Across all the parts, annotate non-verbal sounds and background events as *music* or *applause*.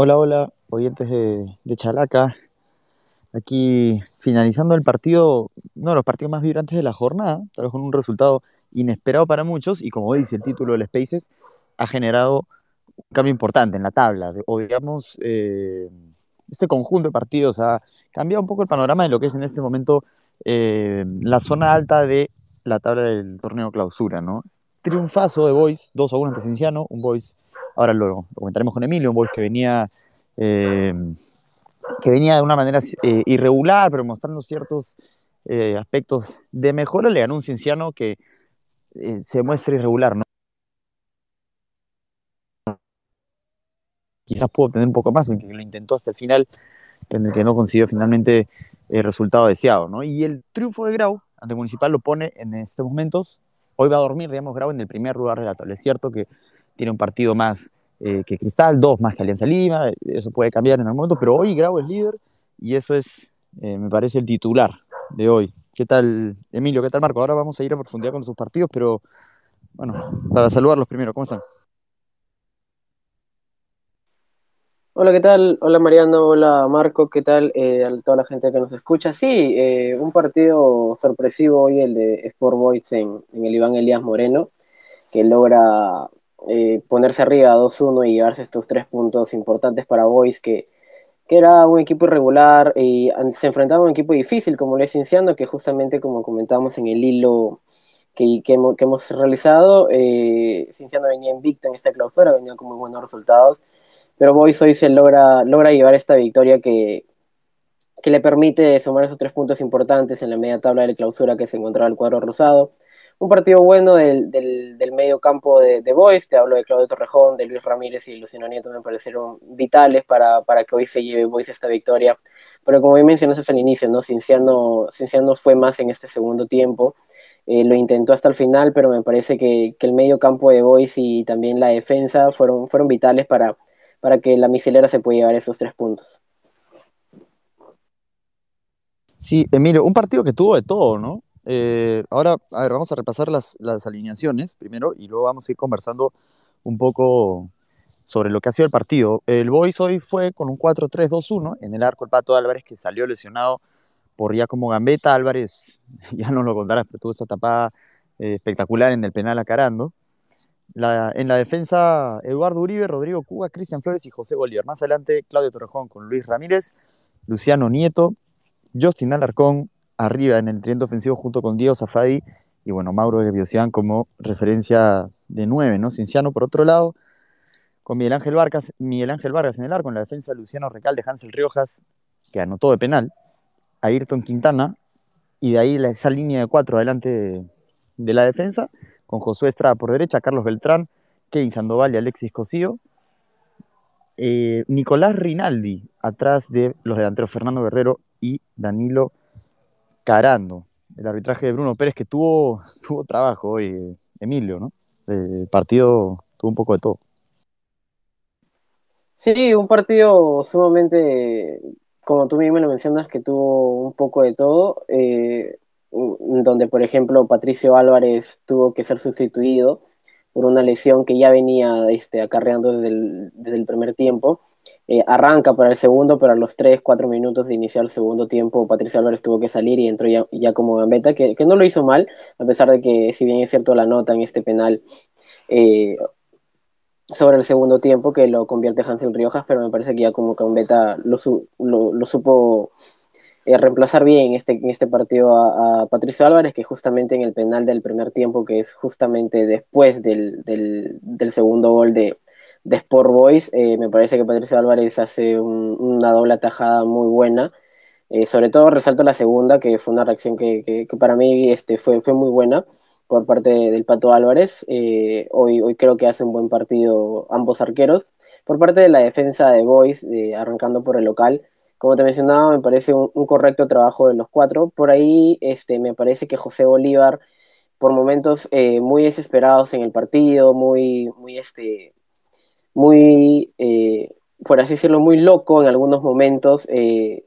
Hola, hola, oyentes de, Chalaca. Aquí finalizando el partido, uno de los partidos más vibrantes de la jornada, tal vez con un resultado inesperado para muchos, y como dice el título del Spaces, ha generado un cambio importante en la tabla, o digamos, eh, este conjunto de partidos ha cambiado un poco el panorama de lo que es en este momento eh, la zona alta de la tabla del torneo clausura, ¿no? Triunfazo de Boys, 2 a 1 ante Cinciano, un Boys, ahora lo, lo comentaremos con Emilio, un Boys que venía eh, que venía de una manera eh, irregular, pero mostrando ciertos eh, aspectos de mejora, le ganó un Cienciano que se muestra irregular, ¿no? Quizás pudo obtener un poco más, en que lo intentó hasta el final, en el que no consiguió finalmente el resultado deseado, ¿no? Y el triunfo de Grau ante Municipal lo pone en estos momentos, hoy va a dormir, digamos, Grau en el primer lugar de la tabla. Es cierto que tiene un partido más eh, que Cristal, dos más que Alianza Lima, eso puede cambiar en algún momento, pero hoy Grau es líder y eso es, eh, me parece, el titular de hoy. ¿Qué tal, Emilio? ¿Qué tal, Marco? Ahora vamos a ir a profundidad con sus partidos, pero bueno, para saludarlos primero, ¿cómo están? Hola, ¿qué tal? Hola Mariano, hola Marco, ¿qué tal? Eh, a toda la gente que nos escucha. Sí, un partido sorpresivo hoy, el de Sport Boys en, en el Iván Elías Moreno, que logra eh, ponerse arriba 2-1 y llevarse estos tres puntos importantes para Boys, que, que era un equipo irregular y se enfrentaba a un equipo difícil como lo es Cinciano, que justamente como comentamos en el hilo que, que, hemos, realizado, eh, Cinciano venía invicto en esta clausura, venía con muy buenos resultados pero Boys hoy se logra, logra llevar esta victoria que, que le permite sumar esos tres puntos importantes en la media tabla de clausura que se encontraba el cuadro rosado. Un partido bueno del, del, del medio campo de, de Boys, te hablo de Claudio Torrejón, de Luis Ramírez y Luciano Nieto, me parecieron vitales para, para que hoy se lleve Boys esta victoria. Pero como bien mencionaste al inicio, ¿no? Cinciano, Cinciano fue más en este segundo tiempo. Eh, lo intentó hasta el final, pero me parece que, que el medio campo de Boys y también la defensa fueron, fueron vitales para, para que la misilera se pueda llevar esos tres puntos. Sí, Emilio, un partido que tuvo de todo, ¿no? Eh, ahora, a ver, vamos a repasar las, alineaciones primero y luego vamos a ir conversando un poco sobre lo que ha sido el partido. El Boys hoy fue con un 4-3-2-1 en el arco el Pato Álvarez que salió lesionado por ya como Gambetta. Álvarez, *laughs* ya no lo contarás, pero tuvo esa tapada eh, espectacular en el penal acarando. La, en la defensa, Eduardo Uribe, Rodrigo Cuba, Cristian Flores y José Bolívar. Más adelante, Claudio Torrejón con Luis Ramírez, Luciano Nieto, Justin Alarcón, arriba en el triente ofensivo junto con Diego Zafadi y bueno, Mauro Biosian como referencia de nueve, ¿no? Cinciano por otro lado, con Miguel Ángel Vargas, Miguel Ángel Vargas en el arco, en la defensa Luciano Recalde, Hansel Riojas, que anotó de penal, Ayrton Quintana, y de ahí esa línea de cuatro adelante de, de la defensa, con Josué Estrada por derecha, Carlos Beltrán, Kevin Sandoval y Alexis Cosío. Eh, Nicolás Rinaldi, atrás de los delanteros Fernando Guerrero y Danilo El arbitraje de Bruno Pérez que tuvo, *laughs* tuvo trabajo hoy, Emilio, ¿no? El partido tuvo un poco de todo. Sí, un partido sumamente, como tú mismo lo mencionas, que tuvo un poco de todo. Eh, donde por ejemplo Patricio Álvarez tuvo que ser sustituido por una lesión que ya venía este, acarreando desde desde el primer tiempo. Eh, arranca para el segundo, pero a los 3, 4 minutos de iniciar el segundo tiempo, Patricio Álvarez tuvo que salir y entró ya, ya como gambeta, que, que, no lo hizo mal, a pesar de que, si bien es cierto la nota en este penal eh, sobre el segundo tiempo, que lo convierte Hansel Riojas, pero me parece que ya como gambeta lo, lo, lo supo eh, reemplazar bien este, en este partido a, Patricio Álvarez, que justamente en el penal del primer tiempo, que es justamente después del, del segundo gol de, de Sport Boys, eh, me parece que Patricio Álvarez hace un, una doble atajada muy buena. Eh, sobre todo resalto la segunda, que fue una reacción que, que, para mí este, fue, fue, muy buena por parte del Pato Álvarez. Eh, hoy, hoy creo que hace un buen partido ambos arqueros. Por parte de la defensa de Boys, arrancando por el local, como te mencionaba, me parece un, correcto trabajo de los cuatro. Por ahí este, me parece que José Bolívar, por momentos eh, muy desesperados en el partido, muy, muy, este, muy eh, por así decirlo, muy loco en algunos momentos eh,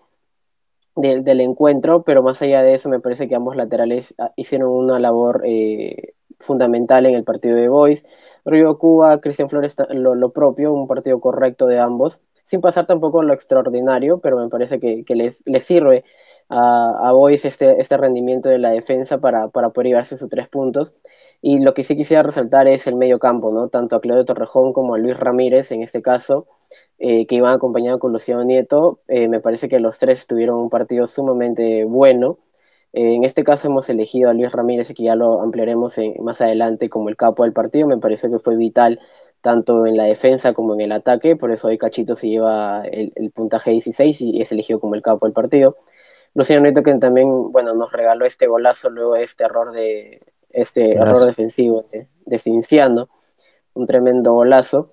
de, del encuentro, pero más allá de eso, me parece que ambos laterales ah, hicieron una labor eh, fundamental en el partido de Boys. Río Cuba, Cristian Flores, lo, lo propio, un partido correcto de ambos sin pasar tampoco lo extraordinario, pero me parece que, que les, les, sirve a, a Boys este, este rendimiento de la defensa para, para poder llevarse sus tres puntos. Y lo que sí quisiera resaltar es el medio campo, ¿no? Tanto a Claudio Torrejón como a Luis Ramírez en este caso, eh, que iban acompañados con Luciano Nieto. Eh, me parece que los tres tuvieron un partido sumamente bueno. Eh, en este caso hemos elegido a Luis Ramírez, que ya lo ampliaremos más adelante como el capo del partido. Me parece que fue vital tanto en la defensa como en el ataque, por eso hoy Cachito se lleva el, el puntaje 16 y es elegido como el capo del partido. Luciano Nieto que también, bueno, nos regaló este golazo luego de este error de este error defensivo de, de Cinciano, un tremendo golazo.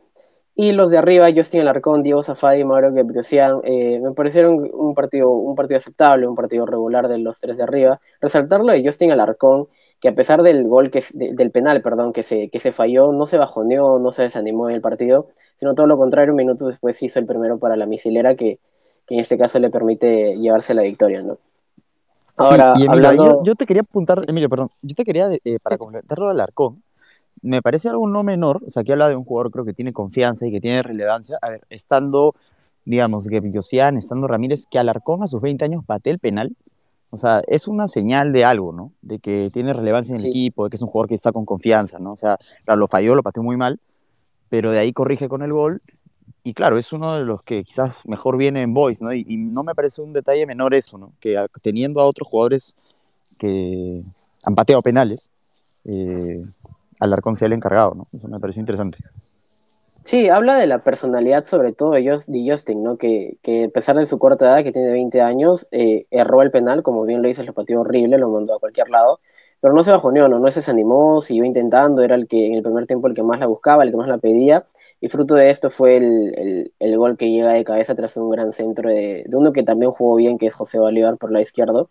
Y los de arriba, Justin Alarcón, Diego Zafadi y Mauro Gebrosian, eh, me parecieron un partido, un partido aceptable, un partido regular de los tres de arriba. Resaltarlo de Justin Alarcón, que a pesar del gol, que, de, del penal, perdón, que se, que se falló, no se bajoneó, no se desanimó en el partido, sino todo lo contrario, un minuto después hizo el primero para la misilera, que, que en este caso le permite llevarse la victoria, ¿no? Ahora, sí, y Emilio, hablando... yo, yo, te quería apuntar, Emilio, perdón, yo te quería, eh, para completarlo al Alarcón, me parece algo no menor, o sea, aquí habla de un jugador creo que tiene confianza y que tiene relevancia, a ver, estando, digamos, Gebiosian, estando Ramírez, que Alarcón a sus 20 años bate el penal, o sea, es una señal de algo, ¿no? De que tiene relevancia en el sí. equipo, de que es un jugador que está con confianza, ¿no? O sea, claro, lo falló, lo pateó muy mal, pero de ahí corrige con el gol, y claro, es uno de los que quizás mejor viene en Boys, ¿no? Y, no me parece un detalle menor eso, ¿no? Que teniendo a otros jugadores que han pateado penales, eh, Alarcón sea el encargado, ¿no? Eso me pareció interesante. Sí, habla de la personalidad sobre todo de, Justin, ¿no? Que, que, a pesar de su corta edad, que tiene 20 años, eh, erró el penal, como bien lo dice, lo pateó horrible, lo mandó a cualquier lado, pero no se bajoneó, ¿no? No se desanimó, siguió intentando, era el que en el primer tiempo el que más la buscaba, el que más la pedía, y fruto de esto fue el, el, el gol que llega de cabeza tras un gran centro de, de, uno que también jugó bien, que es José Bolívar por la izquierda,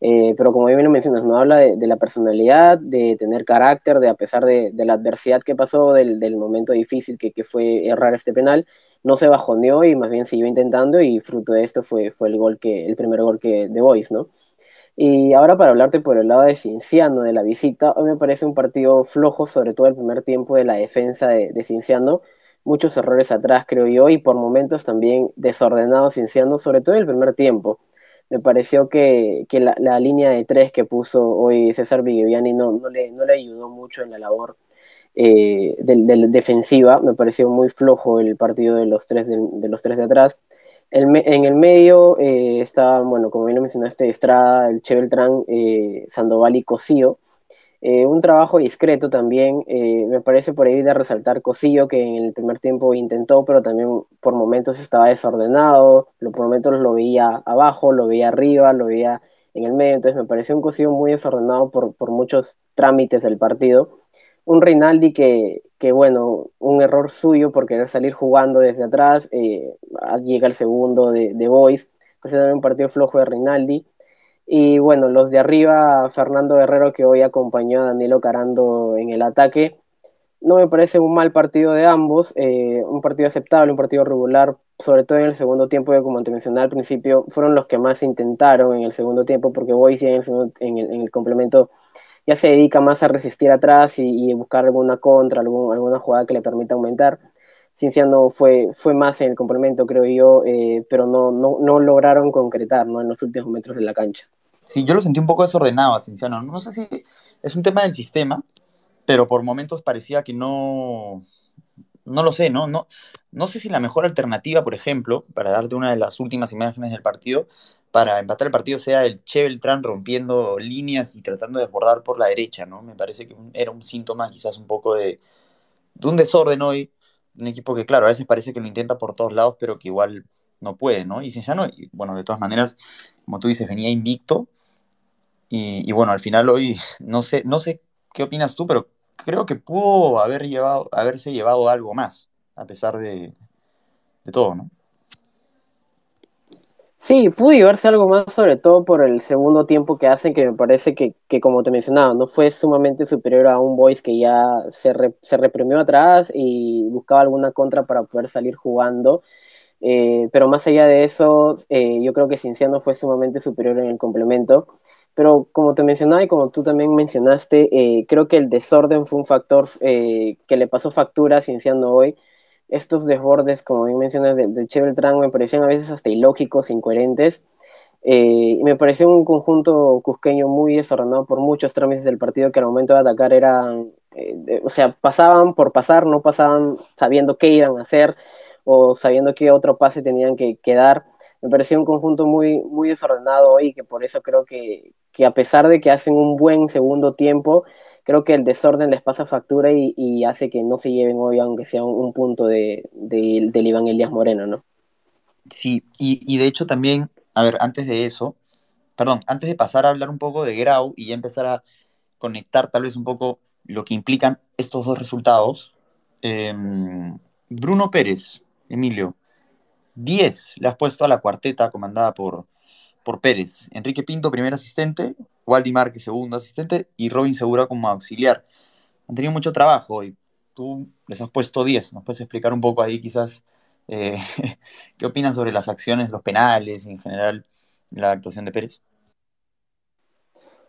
eh, pero como bien lo mencionas, no habla de, de, la personalidad, de tener carácter, de a pesar de, de la adversidad que pasó, del, del momento difícil que, que, fue errar este penal, no se bajoneó y más bien siguió intentando y fruto de esto fue, fue el gol que, el primer gol que de Boys, ¿no? Y ahora para hablarte por el lado de Cinciano de la visita, hoy me parece un partido flojo, sobre todo el primer tiempo de la defensa de, de Cinciano, muchos errores atrás creo yo y por momentos también desordenado Cinciano, sobre todo en el primer tiempo me pareció que, que la, línea de tres que puso hoy César Viviani no, no, le, no le ayudó mucho en la labor eh, de, de, defensiva. Me pareció muy flojo el partido de los tres de, de los tres de atrás. En el medio eh, está, bueno, como bien lo mencionaste, Estrada, el Che Beltrán, eh, Sandoval y Cosío. Eh, un trabajo discreto también, eh, me parece por ahí de resaltar Cosillo, que en el primer tiempo intentó, pero también por momentos estaba desordenado, por momentos lo veía abajo, lo veía arriba, lo veía en el medio, entonces me pareció un Cosillo muy desordenado por, por muchos trámites del partido. Un Reinaldi que, que, bueno, un error suyo por querer salir jugando desde atrás, eh, llega el segundo de, de Boys, también un partido flojo de Reinaldi. Y bueno, los de arriba, Fernando Guerrero, que hoy acompañó a Danilo Carando en el ataque, no me parece un mal partido de ambos, eh, un partido aceptable, un partido regular, sobre todo en el segundo tiempo, que como te mencioné al principio, fueron los que más intentaron en el segundo tiempo, porque Boise en el, segundo, en el, en el complemento ya se dedica más a resistir atrás y, buscar alguna contra, algún, alguna jugada que le permita aumentar. Cinciano fue, fue más en el complemento, creo yo, eh, pero no, no, no lograron concretar ¿no? en los últimos metros de la cancha. Sí, yo lo sentí un poco desordenado Cinciano. No sé si es un tema del sistema, pero por momentos parecía que no. No lo sé, ¿no? No, no sé si la mejor alternativa, por ejemplo, para darte una de las últimas imágenes del partido, para empatar el partido sea el Che Beltrán rompiendo líneas y tratando de desbordar por la derecha, ¿no? Me parece que era un síntoma quizás un poco de, de un desorden hoy, un equipo que, claro, a veces parece que lo intenta por todos lados, pero que igual no puede, ¿no? Y Cinciano, y, bueno, de todas maneras, como tú dices, venía invicto. Y, y, bueno, al final hoy, *laughs* no sé, no sé qué opinas tú, pero creo que pudo haber llevado, haberse llevado algo más, a pesar de, de todo, ¿no? Sí, pudo llevarse algo más, sobre todo por el segundo tiempo que hacen, que me parece que, que como te mencionaba, no fue sumamente superior a un Boys que ya se, re, se reprimió atrás y buscaba alguna contra para poder salir jugando. Eh, pero más allá de eso, eh, yo creo que Cinciano fue sumamente superior en el complemento. Pero como te mencionaba y como tú también mencionaste, eh, creo que el desorden fue un factor que le pasó factura a Cinciano hoy. Estos desbordes, como bien mencionas, del, del Che Beltrán me parecían a veces hasta ilógicos, incoherentes. Eh, me pareció un conjunto cusqueño muy desordenado por muchos trámites del partido que al momento de atacar eran, eh, de, o sea, pasaban por pasar, no pasaban sabiendo qué iban a hacer o sabiendo qué otro pase tenían que, que dar. Me pareció un conjunto muy, muy desordenado y que por eso creo que, que a pesar de que hacen un buen segundo tiempo, creo que el desorden les pasa factura y, hace que no se lleven hoy, aunque sea un, un punto de, de, del Iván Elías Moreno, ¿no? Sí, y, de hecho también, a ver, antes de eso, perdón, antes de pasar a hablar un poco de Grau y ya empezar a conectar tal vez un poco lo que implican estos dos resultados, eh, Bruno Pérez, Emilio, 10 le has puesto a la cuarteta comandada por, por Pérez. Enrique Pinto, primer asistente, Waldi Márquez, segundo asistente, y Robin Segura como auxiliar. Han tenido mucho trabajo y tú les has puesto 10. ¿Nos puedes explicar un poco ahí quizás eh, *laughs* qué opinan sobre las acciones, los penales y en general la actuación de Pérez?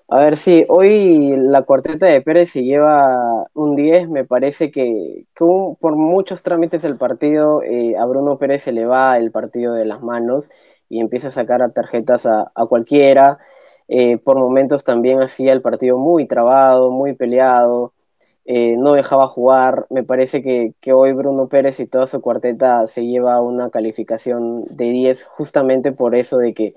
A ver, sí, hoy la cuarteta de Pérez se lleva un 10, me parece que, que un, por muchos trámites del partido eh, a Bruno Pérez se le va el partido de las manos y empieza a sacar tarjetas a, cualquiera, eh, por momentos también hacía el partido muy trabado, muy peleado, eh, no dejaba jugar, me parece que, hoy Bruno Pérez y toda su cuarteta se lleva una calificación de 10 justamente por eso de que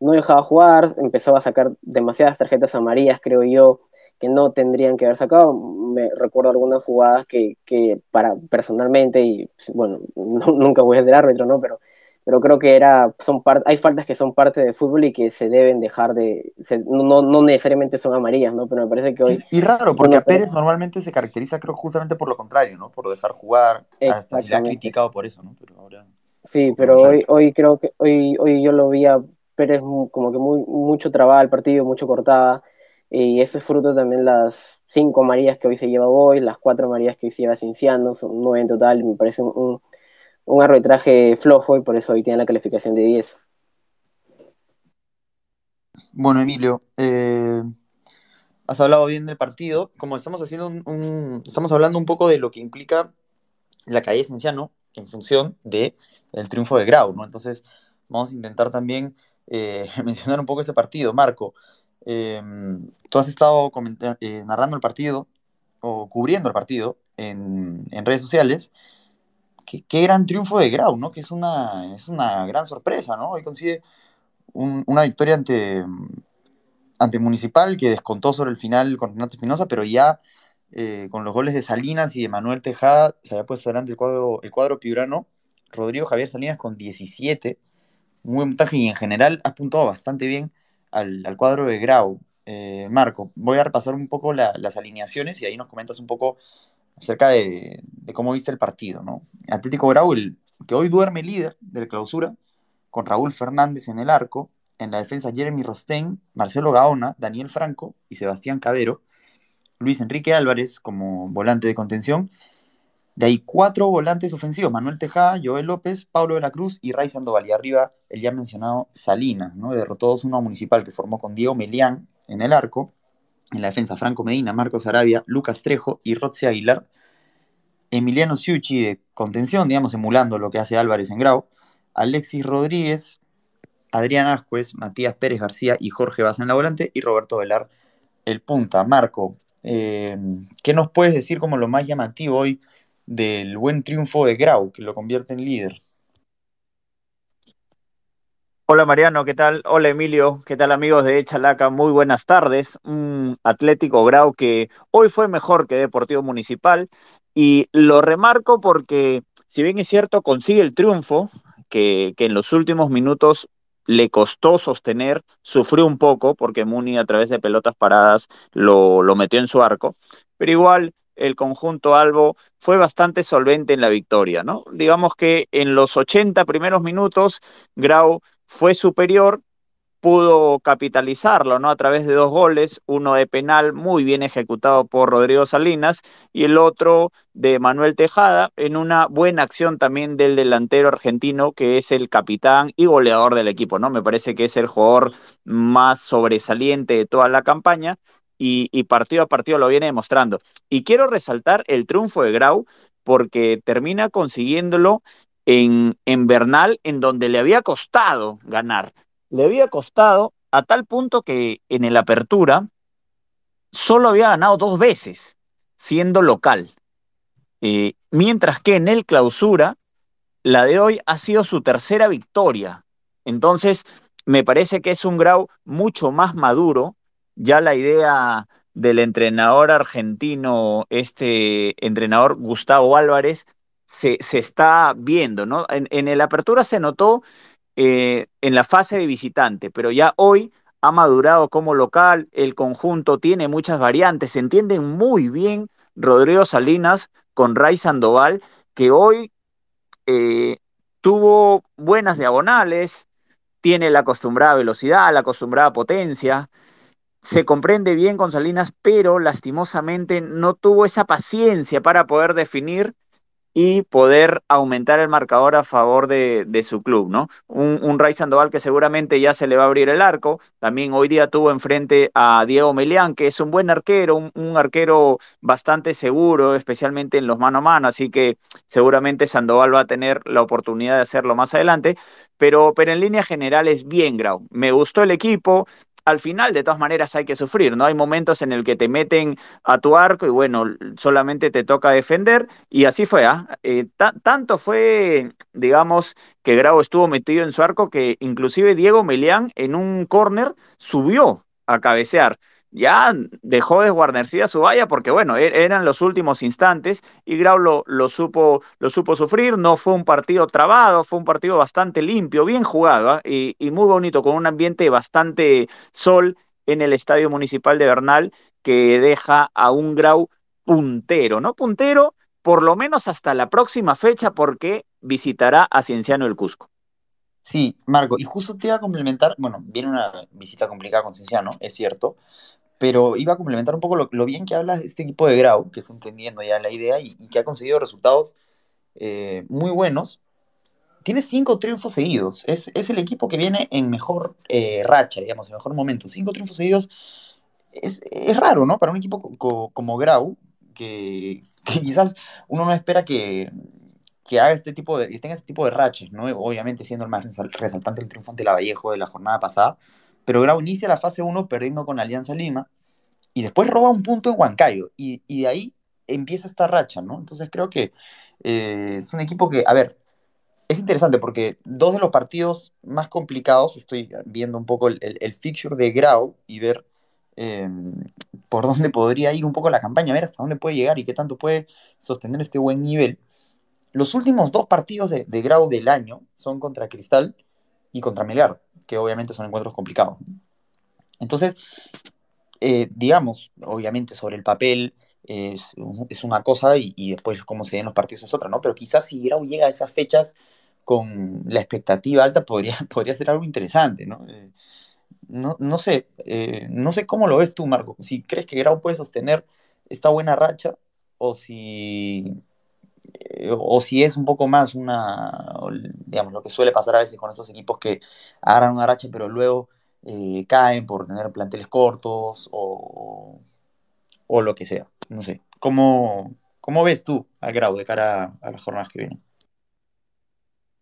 no dejaba jugar, empezó a sacar demasiadas tarjetas amarillas, creo yo, que no tendrían que haber sacado. Me recuerdo algunas jugadas que, que para personalmente, y bueno, *laughs* no, nunca voy a ser árbitro, ¿no? Pero, pero creo que era, son hay faltas que son parte del fútbol y que se deben dejar de, se, no, no necesariamente son amarillas, ¿no? Pero me parece que hoy... Sí, y raro, porque a Pérez normalmente se caracteriza, creo, justamente por lo contrario, ¿no? Por dejar jugar, hasta se le ha criticado por eso, ¿no? Pero ahora... Sí, pero hoy, hoy creo que, hoy, hoy yo lo vi a Pérez como que muy, mucho trababa el partido, mucho cortaba, y eso es fruto también las cinco Marías que hoy se lleva hoy, las cuatro Marías que hoy se lleva Cinciano, son nueve en total, me parece un, un arbitraje flojo y por eso hoy tiene la calificación de 10. Bueno, Emilio, eh, has hablado bien del partido, como estamos haciendo un, un, estamos hablando un poco de lo que implica la calle Cienciano en función del de triunfo de Grau, ¿no? Entonces, vamos a intentar también eh, *laughs* mencionar un poco ese partido. Marco, eh, tú has estado narrando el partido o cubriendo el partido en, en redes sociales. Qué, qué, gran triunfo de Grau, ¿no? Que es una, es una gran sorpresa, ¿no? Hoy consigue un, una victoria ante, ante Municipal que descontó sobre el final con Renato Espinosa, pero ya eh, con los goles de Salinas y de Manuel Tejada se había puesto delante el cuadro, el cuadro piurano. Rodrigo Javier Salinas con 17 muy buen montaje y en general ha apuntado bastante bien al, al cuadro de Grau. Eh, Marco, voy a repasar un poco la, las alineaciones y ahí nos comentas un poco acerca de, cómo viste el partido. ¿no? Atlético el, que hoy duerme líder de la clausura, con Raúl Fernández en el arco, en la defensa Jeremy Rosten, Marcelo Gaona, Daniel Franco y Sebastián Cabero, Luis Enrique Álvarez como volante de contención, de ahí cuatro volantes ofensivos, Manuel Tejada, Joel López, Pablo de la Cruz y Ray Sandoval. Y arriba el ya mencionado Salinas, ¿no? Derrotó 2-1 Municipal que formó con Diego Melián en el arco. En la defensa Franco Medina, Marcos Arabia, Lucas Trejo y Rotze Aguilar. Emiliano Ciucci de contención, digamos, emulando lo que hace Álvarez en Grau. Alexis Rodríguez, Adrián Ascuez, Matías Pérez García y Jorge Baza en la volante. Y Roberto Velar el punta. Marco, eh, ¿qué nos puedes decir como lo más llamativo hoy? del buen triunfo de Grau, que lo convierte en líder. Hola Mariano, ¿qué tal? Hola Emilio, ¿qué tal amigos de Chalaca? Muy buenas tardes. Un Atlético Grau que hoy fue mejor que Deportivo Municipal y lo remarco porque si bien es cierto consigue el triunfo, que, que en los últimos minutos le costó sostener, sufrió un poco porque Muni a través de pelotas paradas lo, lo metió en su arco, pero igual el conjunto Albo fue bastante solvente en la victoria, ¿no? Digamos que en los 80 primeros minutos Grau fue superior, pudo capitalizarlo, ¿no? A través de dos goles, uno de penal muy bien ejecutado por Rodrigo Salinas y el otro de Manuel Tejada en una buena acción también del delantero argentino que es el capitán y goleador del equipo, ¿no? Me parece que es el jugador más sobresaliente de toda la campaña y, y, partido a partido lo viene demostrando. Y quiero resaltar el triunfo de Grau porque termina consiguiéndolo en, en Bernal, en donde le había costado ganar. Le había costado a tal punto que en el Apertura solo había ganado dos veces, siendo local. Eh, mientras que en el Clausura, la de hoy ha sido su tercera victoria. Entonces, me parece que es un grau mucho más maduro. Ya la idea del entrenador argentino, este entrenador Gustavo Álvarez, se, se está viendo, ¿no? En, en el apertura se notó eh, en la fase de visitante, pero ya hoy ha madurado como local, el conjunto tiene muchas variantes, se entienden muy bien Rodrigo Salinas con Ray Sandoval, que hoy eh, tuvo buenas diagonales, tiene la acostumbrada velocidad, la acostumbrada potencia, se comprende bien con Salinas, pero lastimosamente no tuvo esa paciencia para poder definir y poder aumentar el marcador a favor de, su club, ¿no? Un, Ray Sandoval que seguramente ya se le va a abrir el arco, también hoy día tuvo enfrente a Diego Melián, que es un buen arquero, un, un arquero bastante seguro, especialmente en los mano a mano, así que seguramente Sandoval va a tener la oportunidad de hacerlo más adelante, pero, pero en línea general es bien, Grau. Me gustó el equipo, al final de todas maneras hay que sufrir, ¿no? Hay momentos en el que te meten a tu arco y bueno, solamente te toca defender y así fue, ¿ah? Eh, tanto fue, digamos, que Grau estuvo metido en su arco que inclusive Diego Melián en un córner subió a cabecear ya dejó desguarnecida su valla porque, bueno, e-, eran los últimos instantes y Grau lo, lo, supo, lo supo sufrir. No fue un partido trabado, fue un partido bastante limpio, bien jugado ¿eh? y, y, muy bonito, con un ambiente bastante sol en el Estadio Municipal de Bernal que deja a un Grau puntero, ¿no? Puntero por lo menos hasta la próxima fecha porque visitará a Cienciano el Cusco. Sí, Marco, y justo te iba a complementar, bueno, viene una visita complicada con Cienciano, es cierto, pero iba a complementar un poco lo, bien que habla este equipo de Grau, que está entendiendo ya la idea y, que ha conseguido resultados eh, muy buenos. Tiene cinco triunfos seguidos. Es, es, el equipo que viene en mejor eh, racha, digamos, en mejor momento. Cinco triunfos seguidos es, es raro, ¿no? Para un equipo co co como Grau, que, quizás uno no espera que, que haga este tipo de, que tenga este tipo de rachas, ¿no? Obviamente siendo el más resaltante el triunfo ante la Vallejo de la jornada pasada, pero Grau inicia la fase 1 perdiendo con Alianza Lima y después roba un punto en Huancayo y, y de ahí empieza esta racha, ¿no? Entonces creo que eh, es un equipo que, a ver, es interesante porque dos de los partidos más complicados, estoy viendo un poco el, el, fixture de Grau y ver eh, por dónde podría ir un poco la campaña, ver hasta dónde puede llegar y qué tanto puede sostener este buen nivel. Los últimos dos partidos de, de Grau del año son contra Cristal y contra Melgar que obviamente son encuentros complicados. Entonces, eh, digamos, obviamente sobre el papel es, una cosa y, y, después cómo se den los partidos es otra, ¿no? Pero quizás si Grau llega a esas fechas con la expectativa alta podría, *laughs* podría ser algo interesante, ¿no? Eh, no, no, sé, eh, no sé cómo lo ves tú, Marco, si crees que Grau puede sostener esta buena racha o si o si es un poco más una, digamos, lo que suele pasar a veces con esos equipos que agarran una racha pero luego eh, caen por tener planteles cortos o, o, lo que sea. No sé, ¿cómo, cómo ves tú a Grau de cara a, a las jornadas que vienen?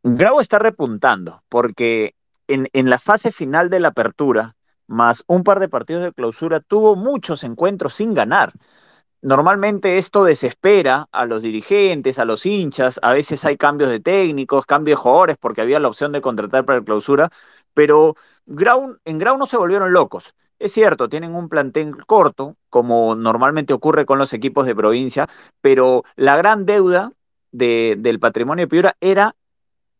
Grau está repuntando porque en, en la fase final de la apertura, más un par de partidos de clausura, tuvo muchos encuentros sin ganar normalmente esto desespera a los dirigentes, a los hinchas, a veces hay cambios de técnicos, cambios de jugadores, porque había la opción de contratar para el clausura, pero en Grau no se volvieron locos. Es cierto, tienen un plantel corto, como normalmente ocurre con los equipos de provincia, pero la gran deuda de, del patrimonio de Piura era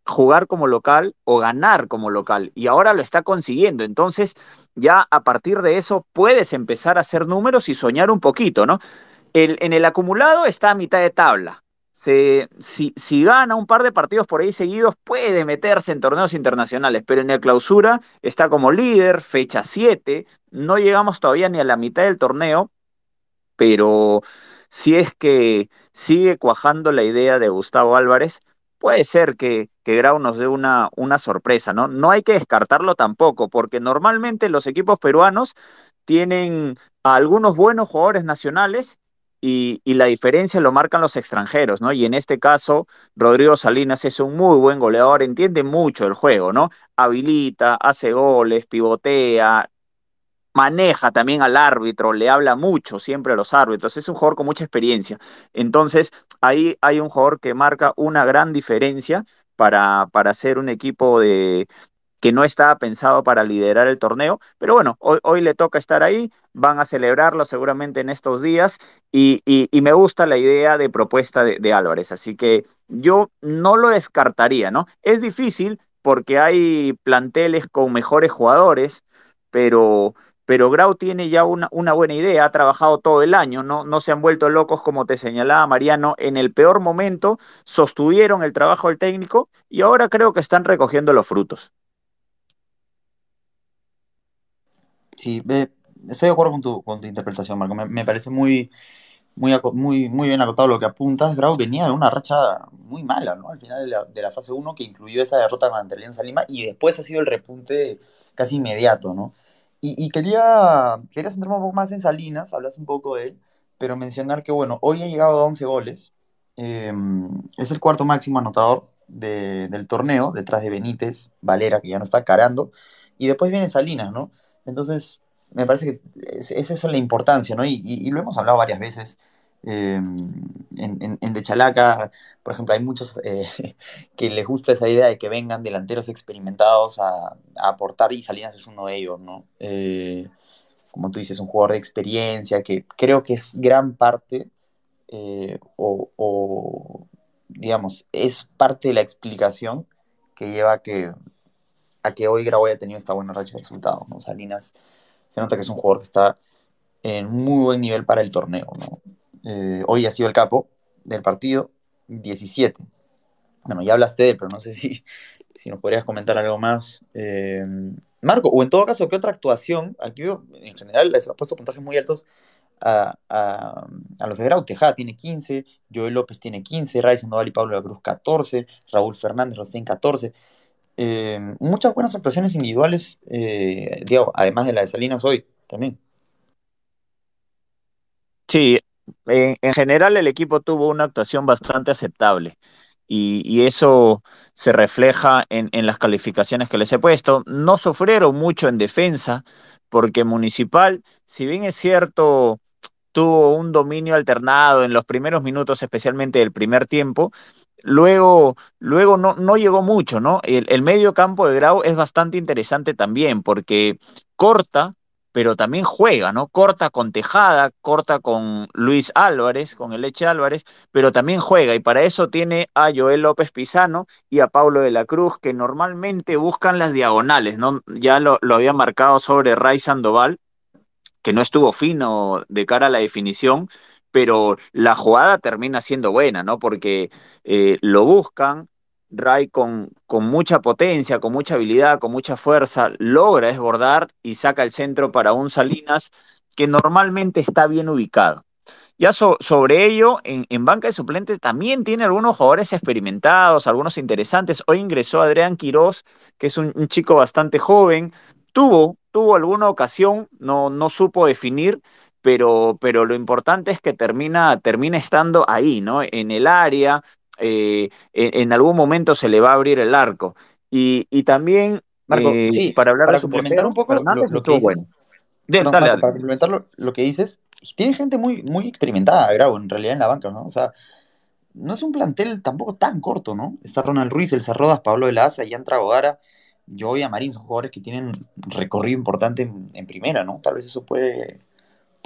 jugar como local o ganar como local y ahora lo está consiguiendo. Entonces ya a partir de eso puedes empezar a hacer números y soñar un poquito, ¿no? El, en el acumulado está a mitad de tabla. Si, si, gana un par de partidos por ahí seguidos, puede meterse en torneos internacionales, pero en el clausura está como líder, fecha 7, no llegamos todavía ni a la mitad del torneo, pero si es que sigue cuajando la idea de Gustavo Álvarez, puede ser que, Grau nos dé una, una sorpresa, ¿no? No hay que descartarlo tampoco, porque normalmente los equipos peruanos tienen a algunos buenos jugadores nacionales y, y, la diferencia lo marcan los extranjeros, ¿no? Y en este caso, Rodrigo Salinas es un muy buen goleador, entiende mucho el juego, ¿no? Habilita, hace goles, pivotea, maneja también al árbitro, le habla mucho siempre a los árbitros, es un jugador con mucha experiencia. Entonces, ahí hay un jugador que marca una gran diferencia para, para ser un equipo de, que no estaba pensado para liderar el torneo, pero bueno, hoy, hoy le toca estar ahí, van a celebrarlo seguramente en estos días y, y, me gusta la idea de propuesta de, de, Álvarez, así que yo no lo descartaría, ¿no? Es difícil porque hay planteles con mejores jugadores, pero, pero Grau tiene ya una, buena idea, ha trabajado todo el año, ¿no? se han vuelto locos como te señalaba Mariano, en el peor momento sostuvieron el trabajo del técnico y ahora creo que están recogiendo los frutos. Sí, eh, estoy de acuerdo con tu, interpretación, Marco. Me, parece muy, muy, muy, muy bien acotado lo que apuntas. Grau venía de una racha muy mala, ¿no? Al final de la, de la fase 1, que incluyó esa derrota contra Alianza Lima, y después ha sido el repunte casi inmediato, ¿no? Y, quería, quería centrarme un poco más en Salinas, hablas un poco de él, pero mencionar que, bueno, hoy ha llegado a 11 goles, eh, es el cuarto máximo anotador de, del torneo, detrás de Benítez, Valera, que ya no está carando, y después viene Salinas, ¿no? Entonces, me parece que es, es eso la importancia, ¿no? Y, lo hemos hablado varias veces. Eh, en, De Chalaca, por ejemplo, hay muchos eh, *laughs* que les gusta esa idea de que vengan delanteros experimentados a, aportar y Salinas es uno de ellos, ¿no? Eh, como tú dices, un jugador de experiencia que creo que es gran parte eh, o, o, digamos, es parte de la explicación que lleva a que, a que hoy Grau haya tenido esta buena racha de resultados, ¿no? Salinas se nota que es un jugador que está en muy buen nivel para el torneo, ¿no? Eh, hoy ha sido el capo del partido, 17. Bueno, ya hablaste de él, pero no sé si, *laughs* si nos podrías comentar algo más. Eh, Marco, o en todo caso, ¿qué otra actuación? Aquí en general les ha puesto puntajes muy altos a, a, los de Grau. Tejada tiene 15, Joel López tiene 15, Ray Sandoval y Pablo de la Cruz 14, Raúl Fernández Rostén 14. Eh, muchas buenas actuaciones individuales, eh, Diego, además de la de Salinas hoy también. Sí, en, en, general el equipo tuvo una actuación bastante aceptable y, eso se refleja en, en, las calificaciones que les he puesto. No sufrieron mucho en defensa porque Municipal, si bien es cierto, tuvo un dominio alternado en los primeros minutos, especialmente del primer tiempo, Luego, luego no, no, llegó mucho, ¿no? El, el, medio campo de Grau es bastante interesante también porque corta, pero también juega, ¿no? Corta con Tejada, corta con Luis Álvarez, con el Leche Álvarez, pero también juega y para eso tiene a Joel López Pizano y a Pablo de la Cruz que normalmente buscan las diagonales, ¿no? Ya lo, lo había marcado sobre Ray Sandoval, que no estuvo fino de cara a la definición, pero la jugada termina siendo buena, ¿no? Porque eh, lo buscan, Ray con, con, mucha potencia, con mucha habilidad, con mucha fuerza, logra desbordar y saca el centro para un Salinas que normalmente está bien ubicado. Ya so, sobre ello, en, en, banca de suplentes también tiene algunos jugadores experimentados, algunos interesantes. Hoy ingresó Adrián Quirós, que es un, un chico bastante joven, tuvo, tuvo alguna ocasión, no, no supo definir, pero, pero lo importante es que termina, termina estando ahí, ¿no? En el área, eh, en, en, algún momento se le va a abrir el arco. Y, y también, Marco, eh, sí, para hablar para de complementar un poco Fernández lo, lo que dices, bueno. Dale, Marco, dale. para complementar lo, lo, que dices, tiene gente muy, muy experimentada, Grau, en realidad en la banca, ¿no? O sea, no es un plantel tampoco tan corto, ¿no? Está Ronald Ruiz, El Cerrodas, Pablo de la Asa, Ian Tragodara, Joey Amarín, son jugadores que tienen recorrido importante en, en primera, ¿no? Tal vez eso puede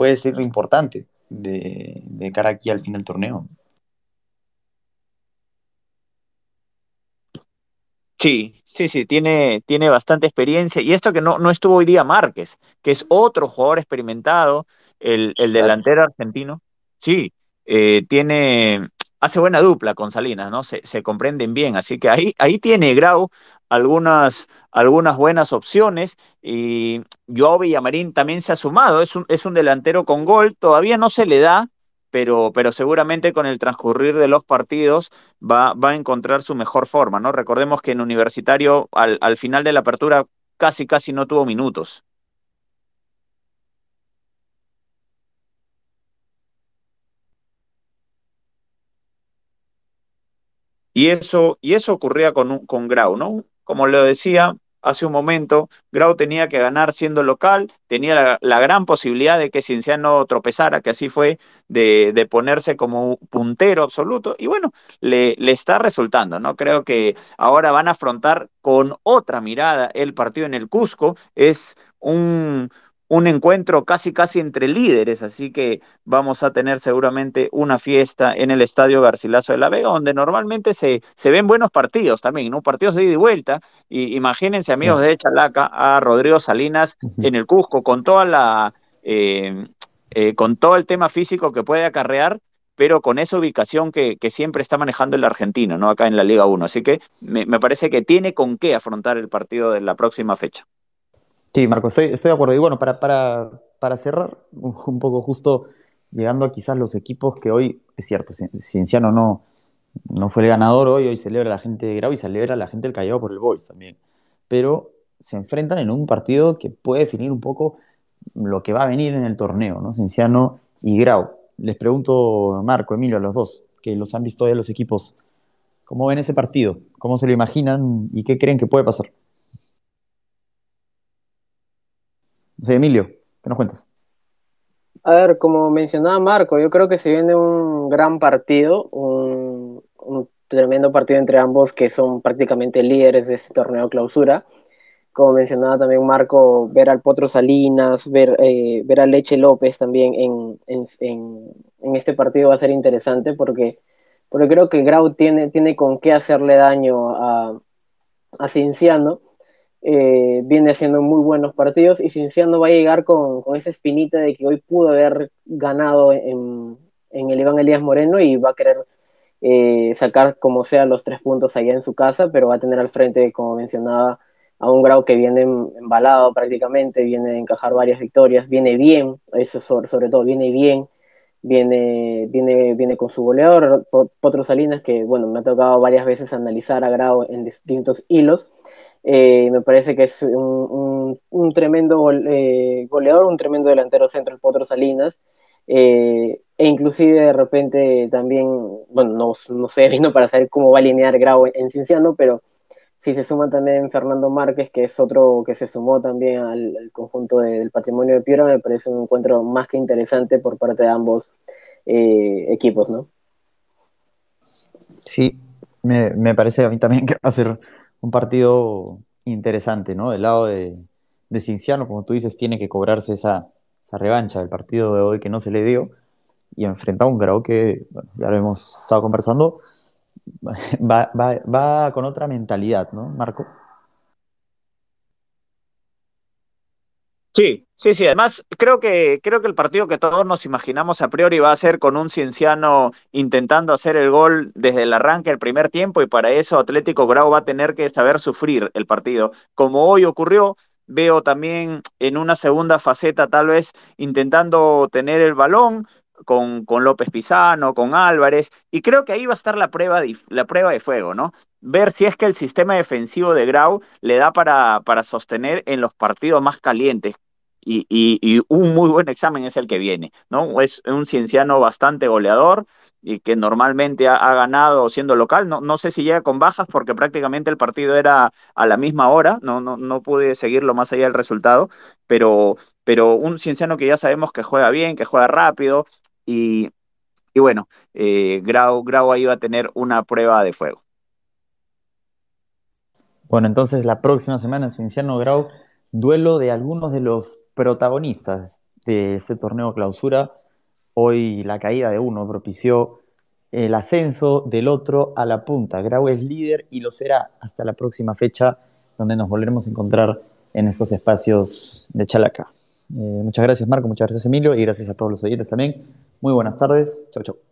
puede ser importante de, de, cara aquí al fin del torneo. Sí, sí, sí, tiene, tiene bastante experiencia. Y esto que no, no estuvo hoy día Márquez, que es otro jugador experimentado, el, el delantero argentino. Sí, eh, tiene, hace buena dupla con Salinas, ¿no? Se, se, comprenden bien. Así que ahí, ahí tiene Grau algunas, algunas buenas opciones y Joao Villamarín también se ha sumado, es un, es un delantero con gol, todavía no se le da, pero, pero seguramente con el transcurrir de los partidos va, va a encontrar su mejor forma, ¿no? Recordemos que en Universitario al, al final de la apertura casi, casi no tuvo minutos. Y eso, y eso ocurría con, con Grau, ¿no? Como lo decía, hace un momento, Grau tenía que ganar siendo local, tenía la, gran posibilidad de que Cienciano tropezara, que así fue, de, ponerse como puntero absoluto, y bueno, le, le, está resultando, ¿no? Creo que ahora van a afrontar con otra mirada el partido en el Cusco, es un, un encuentro casi casi entre líderes, así que vamos a tener seguramente una fiesta en el Estadio Garcilaso de la Vega, donde normalmente se, se ven buenos partidos también, ¿no? Partidos de ida y vuelta. Y imagínense, amigos sí. de Chalaca, a Rodrigo Salinas uh -huh. en el Cusco, con toda la eh, eh, con todo el tema físico que puede acarrear, pero con esa ubicación que, que, siempre está manejando el argentino, ¿no? Acá en la Liga 1. Así que me, me parece que tiene con qué afrontar el partido de la próxima fecha. Sí, Marco, estoy, de acuerdo. Y bueno, para, para, para cerrar, un poco justo llegando a quizás los equipos que hoy, es cierto, Cienciano no, no fue el ganador hoy, hoy celebra la gente de Grau y celebra la gente del Callao por el Boys también. Pero se enfrentan en un partido que puede definir un poco lo que va a venir en el torneo, ¿no? Cienciano y Grau. Les pregunto, Marco, Emilio, a los dos, que los han visto ya los equipos, ¿cómo ven ese partido? ¿Cómo se lo imaginan y qué creen que puede pasar? Sí, Emilio, ¿qué nos cuentas? A ver, como mencionaba Marco, yo creo que se viene un gran partido, un, un, tremendo partido entre ambos que son prácticamente líderes de este torneo clausura. Como mencionaba también Marco, ver al Potro Salinas, ver, eh, ver a Leche López también en, en, en, en, este partido va a ser interesante porque, porque creo que Grau tiene, tiene con qué hacerle daño a, a Cinciano eh, viene haciendo muy buenos partidos y Cinciano va a llegar con, con, esa espinita de que hoy pudo haber ganado en, en el Iván Elías Moreno y va a querer eh, sacar como sea los tres puntos allá en su casa, pero va a tener al frente, como mencionaba, a un Grau que viene embalado prácticamente, viene a encajar varias victorias, viene bien, eso sobre, sobre todo, viene bien, viene, viene, viene con su goleador, Potro Salinas, que bueno, me ha tocado varias veces analizar a Grau en distintos hilos, eh, me parece que es un, un, tremendo eh, goleador, un tremendo delantero centro, el Potro Salinas. Eh, e inclusive de repente también, bueno, no, no sé, *laughs* vino para saber cómo va a alinear Grau en, Cinciano, pero si se suma también Fernando Márquez, que es otro que se sumó también al, conjunto de, del patrimonio de Piura, me parece un encuentro más que interesante por parte de ambos equipos, ¿no? Sí, me, me, parece a mí también que va a ser un partido interesante, ¿no? Del lado de, de Cinciano, como tú dices, tiene que cobrarse esa, esa, revancha del partido de hoy que no se le dio y enfrentar a un Grau que, bueno, ya lo hemos estado conversando, *laughs* va, va con otra mentalidad, ¿no, Marco? Sí, sí, sí. Además, creo que, creo que el partido que todos nos imaginamos a priori va a ser con un Cienciano intentando hacer el gol desde el arranque del primer tiempo y para eso Atlético Grau va a tener que saber sufrir el partido. Como hoy ocurrió, veo también en una segunda faceta tal vez intentando tener el balón, con, con, López Pizano, con Álvarez, y creo que ahí va a estar la prueba de, la prueba de fuego, ¿no? Ver si es que el sistema defensivo de Grau le da para, para sostener en los partidos más calientes. Y, y, y, un muy buen examen es el que viene, ¿no? Es un cienciano bastante goleador y que normalmente ha, ha ganado siendo local. No, no, sé si llega con bajas porque prácticamente el partido era a la misma hora, no, no, no pude seguirlo más allá del resultado, pero, pero un cienciano que ya sabemos que juega bien, que juega rápido, y, bueno, eh, Grau, Grau ahí va a tener una prueba de fuego. Bueno, entonces la próxima semana en Cienciano Grau, duelo de algunos de los protagonistas de este torneo clausura. Hoy la caída de uno propició el ascenso del otro a la punta. Grau es líder y lo será hasta la próxima fecha, donde nos volveremos a encontrar en estos espacios de Chalaca. Eh, muchas gracias Marco, muchas gracias Emilio y gracias a todos los oyentes también. Muy buenas tardes. Chau, chau.